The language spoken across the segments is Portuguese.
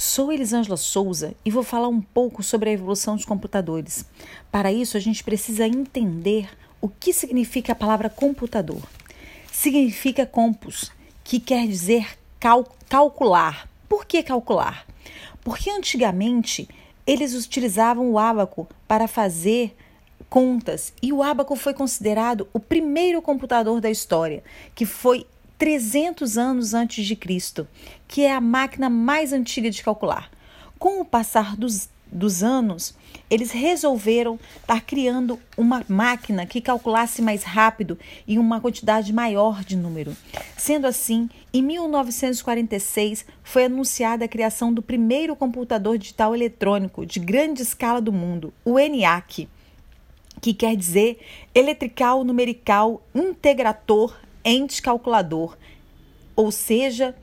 Sou Elisângela Souza e vou falar um pouco sobre a evolução dos computadores. Para isso, a gente precisa entender o que significa a palavra computador. Significa compus, que quer dizer cal calcular. Por que calcular? Porque antigamente eles utilizavam o ábaco para fazer contas e o ábaco foi considerado o primeiro computador da história, que foi 300 anos antes de Cristo, que é a máquina mais antiga de calcular. Com o passar dos, dos anos, eles resolveram estar criando uma máquina que calculasse mais rápido e uma quantidade maior de número. Sendo assim, em 1946 foi anunciada a criação do primeiro computador digital eletrônico de grande escala do mundo, o ENIAC, que quer dizer Eletrical Numerical Integrator ente calculador, ou seja,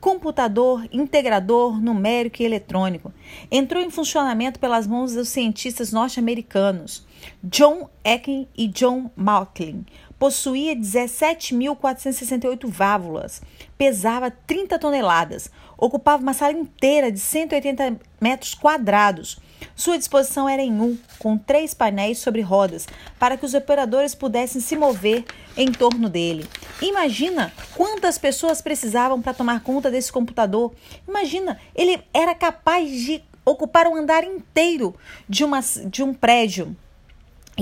computador integrador numérico e eletrônico. Entrou em funcionamento pelas mãos dos cientistas norte-americanos John Ecken e John Macklin. Possuía 17.468 válvulas, pesava 30 toneladas, ocupava uma sala inteira de 180 metros quadrados sua disposição era em U, com três painéis sobre rodas, para que os operadores pudessem se mover em torno dele. Imagina quantas pessoas precisavam para tomar conta desse computador. Imagina, ele era capaz de ocupar um andar inteiro de, uma, de um prédio.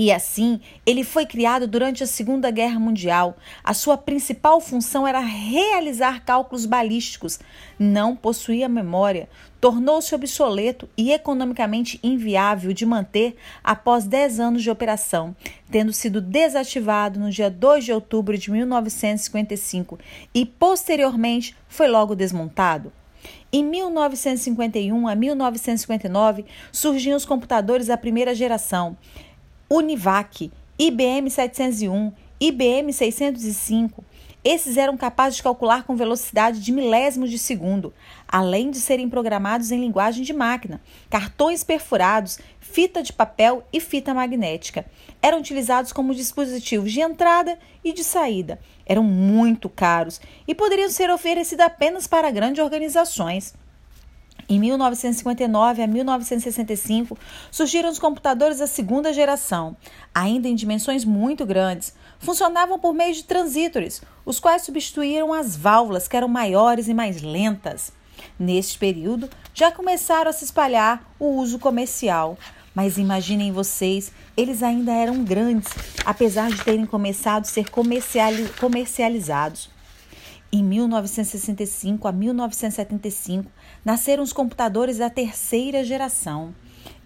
E assim, ele foi criado durante a Segunda Guerra Mundial. A sua principal função era realizar cálculos balísticos. Não possuía memória. Tornou-se obsoleto e economicamente inviável de manter após 10 anos de operação, tendo sido desativado no dia 2 de outubro de 1955 e posteriormente foi logo desmontado. Em 1951 a 1959 surgiam os computadores da primeira geração. Univac, IBM 701, IBM 605. Esses eram capazes de calcular com velocidade de milésimos de segundo, além de serem programados em linguagem de máquina, cartões perfurados, fita de papel e fita magnética. Eram utilizados como dispositivos de entrada e de saída. Eram muito caros e poderiam ser oferecidos apenas para grandes organizações. Em 1959 a 1965, surgiram os computadores da segunda geração, ainda em dimensões muito grandes. Funcionavam por meio de transitores, os quais substituíram as válvulas, que eram maiores e mais lentas. Neste período, já começaram a se espalhar o uso comercial. Mas imaginem vocês, eles ainda eram grandes, apesar de terem começado a ser comercializados. Em 1965 a 1975, nasceram os computadores da terceira geração.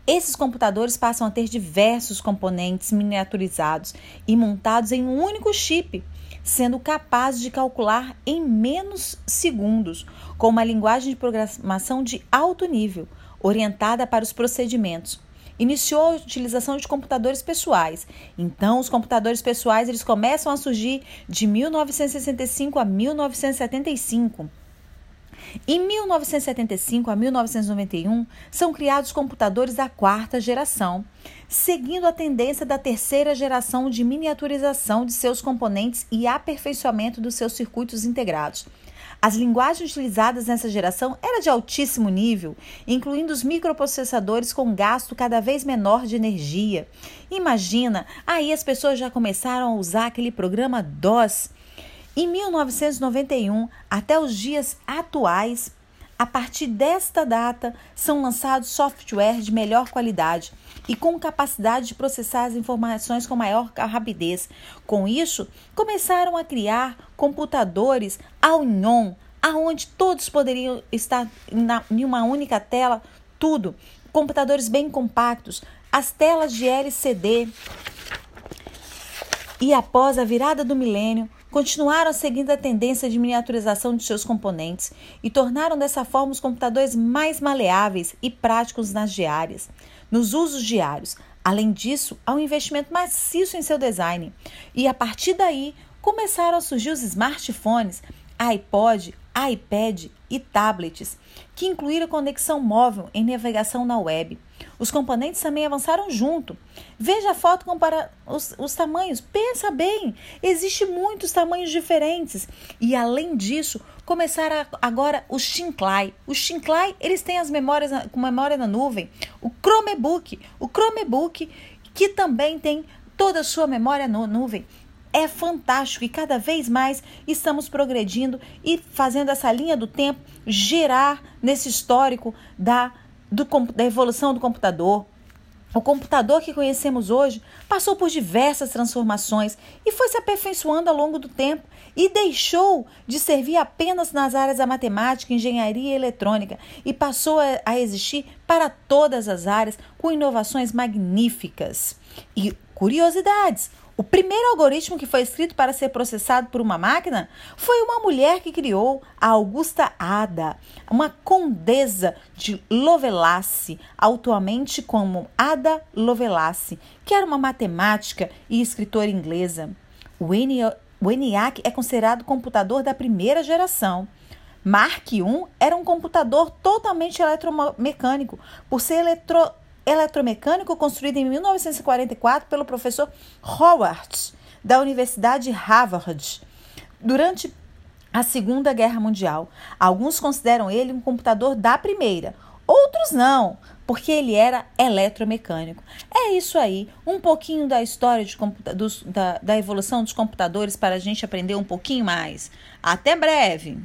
Esses computadores passam a ter diversos componentes miniaturizados e montados em um único chip, sendo capazes de calcular em menos segundos, com uma linguagem de programação de alto nível, orientada para os procedimentos iniciou a utilização de computadores pessoais. Então, os computadores pessoais eles começam a surgir de 1965 a 1975. Em 1975 a 1991, são criados computadores da quarta geração, seguindo a tendência da terceira geração de miniaturização de seus componentes e aperfeiçoamento dos seus circuitos integrados. As linguagens utilizadas nessa geração eram de altíssimo nível, incluindo os microprocessadores com gasto cada vez menor de energia. Imagina, aí as pessoas já começaram a usar aquele programa DOS. Em 1991 até os dias atuais, a partir desta data, são lançados software de melhor qualidade e com capacidade de processar as informações com maior rapidez. Com isso, começaram a criar computadores all-in-one, aonde todos poderiam estar em uma única tela, tudo. Computadores bem compactos, as telas de LCD. E após a virada do milênio, continuaram seguindo a tendência de miniaturização de seus componentes e tornaram dessa forma os computadores mais maleáveis e práticos nas diárias, nos usos diários. Além disso, há um investimento maciço em seu design. E a partir daí, começaram a surgir os smartphones, iPod, iPad e tablets, que incluíram conexão móvel em navegação na web. Os componentes também avançaram junto. Veja a foto compara os, os tamanhos. Pensa bem, existem muitos tamanhos diferentes. E além disso, começar a, agora o Shinclai. O Shinclai, eles têm as memórias com memória na nuvem. O Chromebook, o Chromebook que também tem toda a sua memória na nuvem. É fantástico e cada vez mais estamos progredindo e fazendo essa linha do tempo gerar nesse histórico da, do, da evolução do computador, o computador que conhecemos hoje passou por diversas transformações e foi se aperfeiçoando ao longo do tempo e deixou de servir apenas nas áreas da matemática, engenharia e eletrônica e passou a existir para todas as áreas com inovações magníficas. E curiosidades: o primeiro algoritmo que foi escrito para ser processado por uma máquina foi uma mulher que criou, a Augusta Ada, uma condesa de Lovelace, atualmente como Ada Lovelace, que era uma matemática e escritora inglesa. O ENIAC é considerado computador da primeira geração. Mark I era um computador totalmente eletromecânico, por ser eletro eletromecânico construído em 1944 pelo professor Howard, da Universidade Harvard, durante a Segunda Guerra Mundial. Alguns consideram ele um computador da primeira, outros não, porque ele era eletromecânico. É isso aí, um pouquinho da história de dos, da, da evolução dos computadores para a gente aprender um pouquinho mais. Até breve!